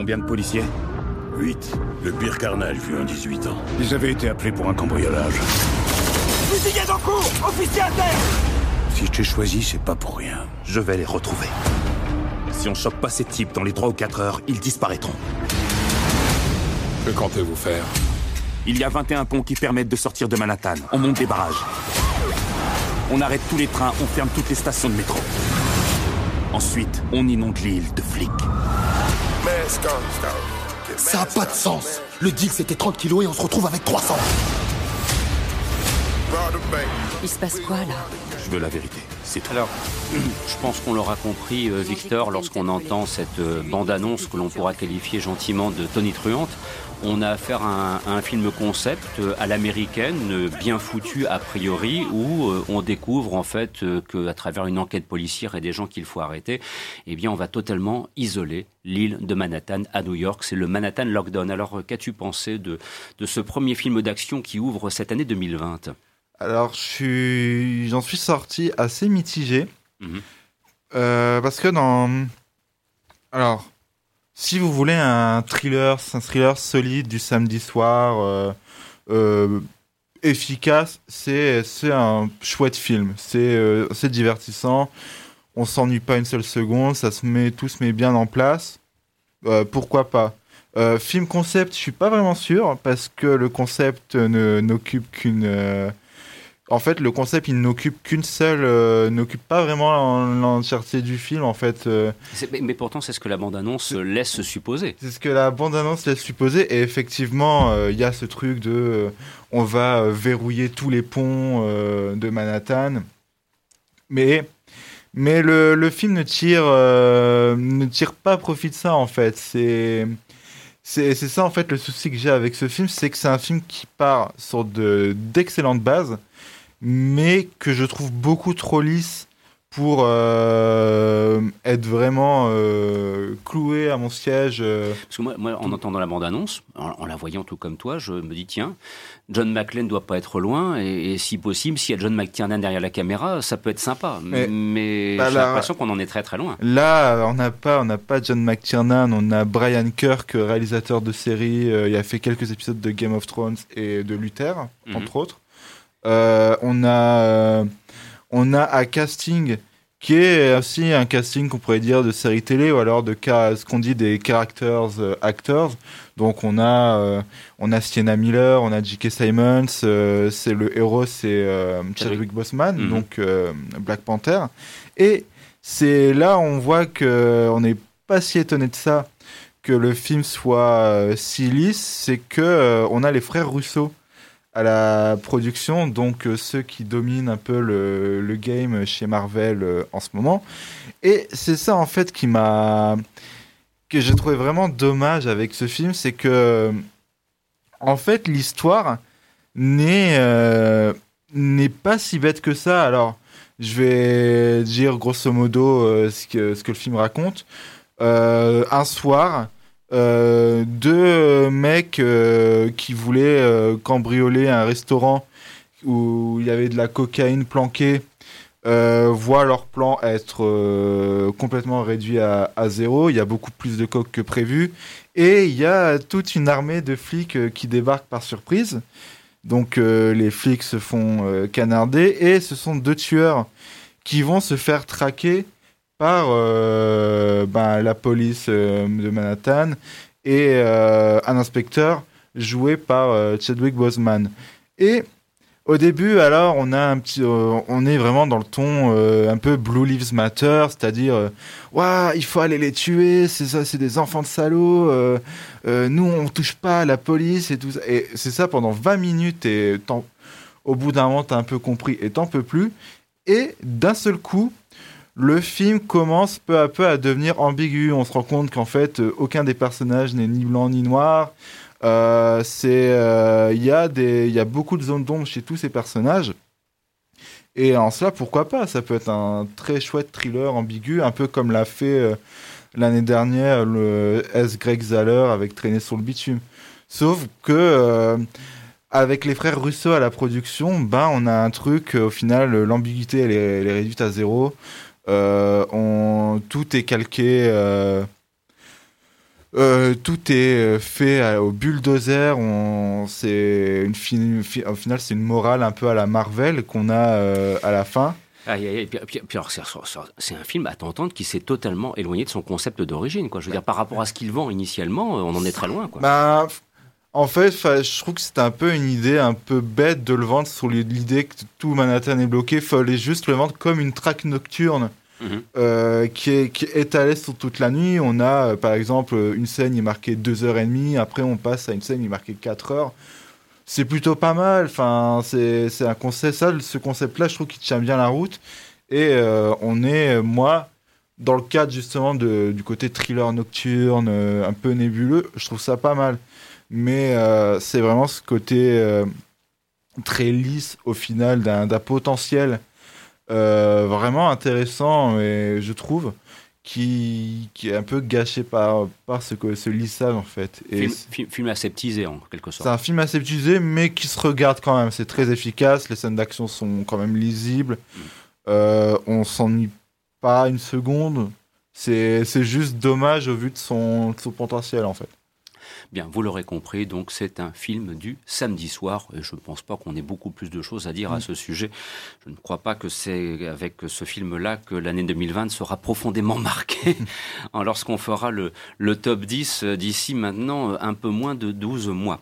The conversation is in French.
Combien de policiers 8. Le pire carnage vu en 18 ans. Ils avaient été appelés pour un cambriolage. Fusillade en cours Officier à terre Si je t'ai choisi, c'est pas pour rien. Je vais les retrouver. Si on choque pas ces types dans les 3 ou 4 heures, ils disparaîtront. Que comptez-vous faire Il y a 21 ponts qui permettent de sortir de Manhattan. On monte des barrages. On arrête tous les trains, on ferme toutes les stations de métro. Ensuite, on inonde l'île de flics. Ça a pas de sens. Le deal c'était 30 kilos et on se retrouve avec 300. Il se passe quoi là? Je veux la vérité, c'est tout. Alors, je pense qu'on l'aura compris, euh, Victor, lorsqu'on entend cette euh, bande-annonce que l'on pourra qualifier gentiment de Tony Truante. On a affaire à un, à un film concept euh, à l'américaine, bien foutu a priori, où on découvre en fait qu'à travers une enquête policière et des gens qu'il faut arrêter, eh bien, on va totalement isoler l'île de Manhattan à New York. C'est le Manhattan Lockdown. Alors, qu'as-tu pensé de, de ce premier film d'action qui ouvre cette année 2020 Alors, je suis, j'en suis sorti assez mitigé. Mhm. Euh, parce que dans. Alors, si vous voulez un thriller, un thriller solide du samedi soir, euh, euh, efficace, c'est un chouette film. C'est divertissant. On s'ennuie pas une seule seconde. Ça se met, tout se met bien en place. Pourquoi pas? Film concept, je suis pas vraiment sûr parce que le concept ne n'occupe qu'une. Euh, en fait, le concept, il n'occupe qu'une seule, euh, n'occupe pas vraiment l'entièreté du film. En fait, euh, Mais, mais pourtant, c'est ce que la bande-annonce laisse supposer. c'est ce que la bande-annonce laisse supposer. Et effectivement, euh, il y a ce truc de, euh, on va euh, verrouiller tous les ponts euh, de Manhattan. Mais, mais le, le film ne tire, euh, ne tire pas profit de ça en fait. C'est, c'est, c'est ça en fait le souci que j'ai avec ce film, c'est que c'est un film qui part sur de d'excellentes bases, mais que je trouve beaucoup trop lisse pour euh, être vraiment euh, cloué à mon siège. euh. Parce que moi, moi, en entendant la bande-annonce, en, en la voyant tout comme toi, je me dis, tiens, John McClane doit pas être loin, et, et si possible, s'il y a John McTiernan derrière la caméra, ça peut être sympa. Mais- Mais, bah j'ai l'impression qu'on en est très très loin. Là, on n'a pas, on n'a pas John McTiernan, on a Brian Kirk, réalisateur de série. euh, il a fait quelques épisodes de Game of Thrones et de Luther, Mhm. entre autres. Euh, on a, euh, on a un casting qui est aussi un casting qu'on pourrait dire de série télé ou alors de ce qu'on dit des characters euh, actors. Donc on a, euh, on a Sienna Miller, on a J.K. Simmons, euh, c'est le héros, c'est Chadwick Boseman, Mhm. donc Black Panther. Et c'est là on voit que on n'est pas si étonné de ça que le film soit si lisse, c'est que on a les frères Russo à la production, donc euh, ceux qui dominent un peu le, game chez Marvel euh, en ce moment. Et c'est ça en fait qui m'a que j'ai trouvé vraiment dommage avec ce film, c'est que en fait l'histoire n'est euh, n'est pas si bête que ça. Alors je vais dire grosso modo ce que ce que le film raconte. Un soir, euh, deux mecs euh, qui voulaient euh, cambrioler un restaurant où il y avait de la cocaïne planquée euh, voient leur plan être euh, complètement réduit à, zéro. Il y a beaucoup plus de coke que prévu. Et il y a toute une armée de flics euh, qui débarquent par surprise. Donc euh, les flics se font euh, canarder et ce sont deux tueurs qui vont se faire traquer par euh, ben, la police euh, de Manhattan et euh, un inspecteur joué par Chadwick Boseman. Et au début, alors, on a un petit, on est vraiment dans le ton un peu Blue Lives Matter, c'est-à-dire, Ouah, il faut aller les tuer, c'est ça, c'est des enfants de salauds. nous, on touche pas à la police et tout ça. Et c'est ça pendant 20 minutes et au bout d'un moment, t'as un peu compris et t'en peux plus. Et d'un seul coup, le film commence peu à peu à devenir ambigu. On se rend compte qu'en fait, euh, aucun des personnages n'est ni blanc ni noir. Euh, euh, il y a y a beaucoup de zones d'ombre chez tous ces personnages. Et en cela, pourquoi pas? Ça peut être un très chouette thriller ambigu, un peu comme l'a fait l'année dernière le S. Greg Zahler avec Traîner sur le bitume. Sauf que avec les frères Russo à la production, ben on a un truc. Au final, l'ambiguïté elle est réduite à zéro. Euh, on, tout est calqué. euh, Euh, tout est fait au bulldozer. On, c'est une fin- fi- au final, c'est une morale un peu à la Marvel qu'on a euh, à la fin. Aïe, aïe, c'est- un film à t'entendre qui s'est totalement éloigné de son concept d'origine. Quoi. Je veux dire, par rapport à ce qu'il vend initialement, on en est très loin. Quoi. Bah, en fait, fa- je trouve que c'était un peu une idée un peu bête de le vendre sur l'idée que tout Manhattan est bloqué. Il fallait juste le vendre comme une traque nocturne. Mhm. euh, qui, est, qui est étalée sur toute la nuit. On a, euh, par exemple, une scène qui est marquée 2h30, après on passe à une scène qui est marquée 4 heures. C'est plutôt pas mal. Enfin, c'est un concept, ça, ce concept-là, je trouve qu'il tient bien la route. Et euh, on est, moi, dans le cadre justement de, du côté thriller nocturne, un peu nébuleux, je trouve ça pas mal. Mais euh, c'est vraiment ce côté euh, très lisse au final d'un potentiel euh, vraiment intéressant, et je trouve, qui, qui est un peu gâché par, par ce, ce lissage en fait. Et Film, c'est- film- film aseptisé, en quelque c'est sorte. un film assez utilisé, mais qui se regarde quand même. C'est très efficace, les scènes d'action sont quand même lisibles. Euh, on s'ennuie pas une seconde. C'est c'est juste dommage au vu de son, de son potentiel en fait. Bien, vous l'aurez compris, donc c'est un film du samedi soir, et je ne pense pas qu'on ait beaucoup plus de choses à dire à Mm. ce sujet. Je ne crois pas que c'est avec ce film-là que l'année 2020 sera profondément marquée, lorsqu'on fera le, le top 10 d'ici maintenant un peu moins de 12 mois.